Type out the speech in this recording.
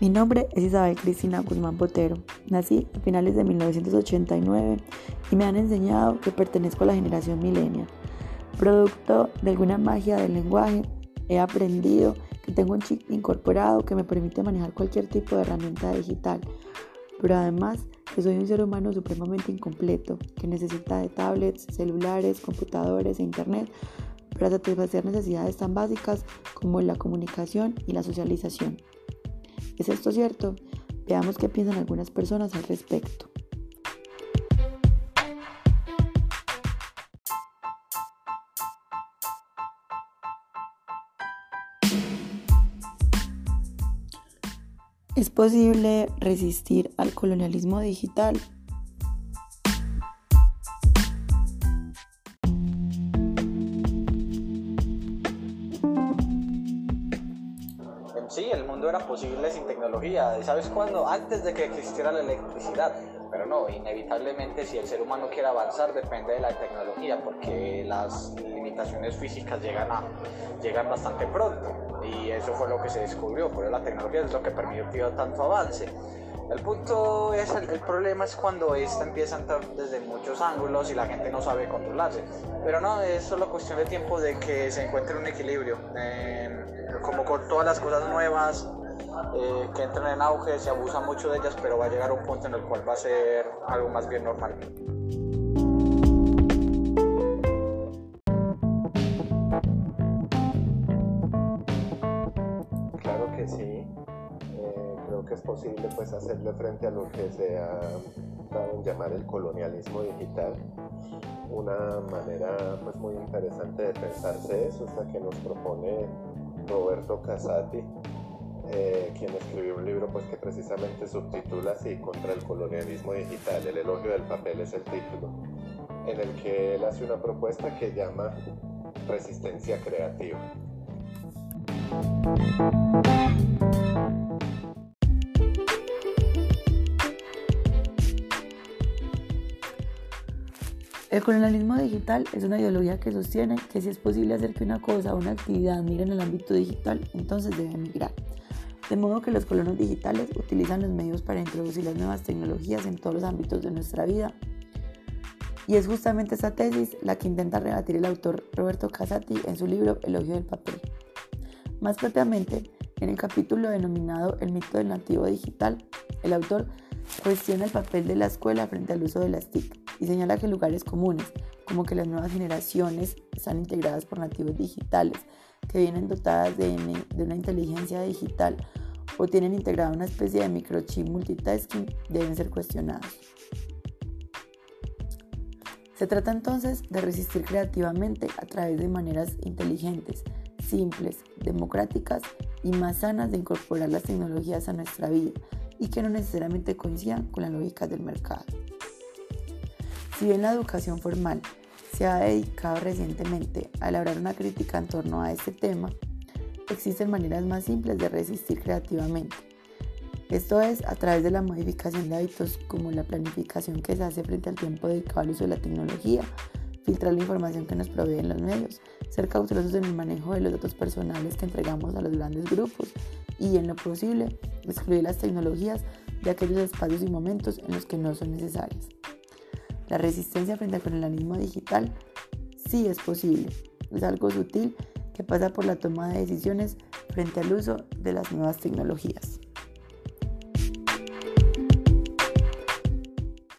Mi nombre es Isabel Cristina Guzmán Botero. Nací a finales de 1989 y me han enseñado que pertenezco a la generación millennial. Producto de alguna magia del lenguaje, he aprendido que tengo un chip incorporado que me permite manejar cualquier tipo de herramienta digital, pero además que soy un ser humano supremamente incompleto, que necesita de tablets, celulares, computadores e internet para satisfacer necesidades tan básicas como la comunicación y la socialización. ¿Es esto cierto? Veamos qué piensan algunas personas al respecto. ¿Es posible resistir al colonialismo digital? Sí, el mundo era posible sin tecnología. ¿Sabes cuándo? Antes de que existiera la electricidad. Pero no, inevitablemente si el ser humano quiere avanzar depende de la tecnología porque las limitaciones físicas llegan, a, llegan bastante pronto y eso fue lo que se descubrió, pero la tecnología es lo que permitió tanto avance. El punto es, el, problema es cuando esta empieza a entrar desde muchos ángulos y la gente no sabe controlarse. Pero no, es solo cuestión de tiempo de que se encuentre un equilibrio. como con todas las cosas nuevas eh, que entran en auge, se abusa mucho de ellas, pero va a llegar un punto en el cual va a ser algo más bien normal. Claro que sí creo que es posible pues hacerle frente a lo que se ha dado en llamar el colonialismo digital. Una manera pues muy interesante de pensarse eso es la que nos propone Roberto Casati, eh, quien escribió un libro pues que precisamente subtitula así contra el colonialismo digital, el elogio del papel es el título, en el que él hace una propuesta que llama resistencia creativa. El colonialismo digital es una ideología que sostiene que si es posible hacer que una cosa o una actividad mire en el ámbito digital, entonces debe emigrar. De modo que los colonos digitales utilizan los medios para introducir las nuevas tecnologías en todos los ámbitos de nuestra vida. Y es justamente esta tesis la que intenta rebatir el autor Roberto Casati en su libro Elogio del papel. Más propiamente, en el capítulo denominado El mito del nativo digital, el autor cuestiona el papel de la escuela frente al uso de las TIC y señala que lugares comunes, como que las nuevas generaciones están integradas por nativos digitales, que vienen dotadas de, una inteligencia digital o tienen integrada una especie de microchip multitasking, deben ser cuestionados. Se trata entonces de resistir creativamente a través de maneras inteligentes, simples, democráticas y más sanas de incorporar las tecnologías a nuestra vida y que no necesariamente coincidan con las lógicas del mercado. Si bien la educación formal se ha dedicado recientemente a elaborar una crítica en torno a este tema, existen maneras más simples de resistir creativamente. Esto es a través de la modificación de hábitos como la planificación que se hace frente al tiempo dedicado al uso de la tecnología, filtrar la información que nos proveen los medios, ser cautelosos en el manejo de los datos personales que entregamos a los grandes grupos y, en lo posible, excluir las tecnologías de aquellos espacios y momentos en los que no son necesarias. La resistencia frente al colonialismo digital sí es posible. Es algo sutil que pasa por la toma de decisiones frente al uso de las nuevas tecnologías.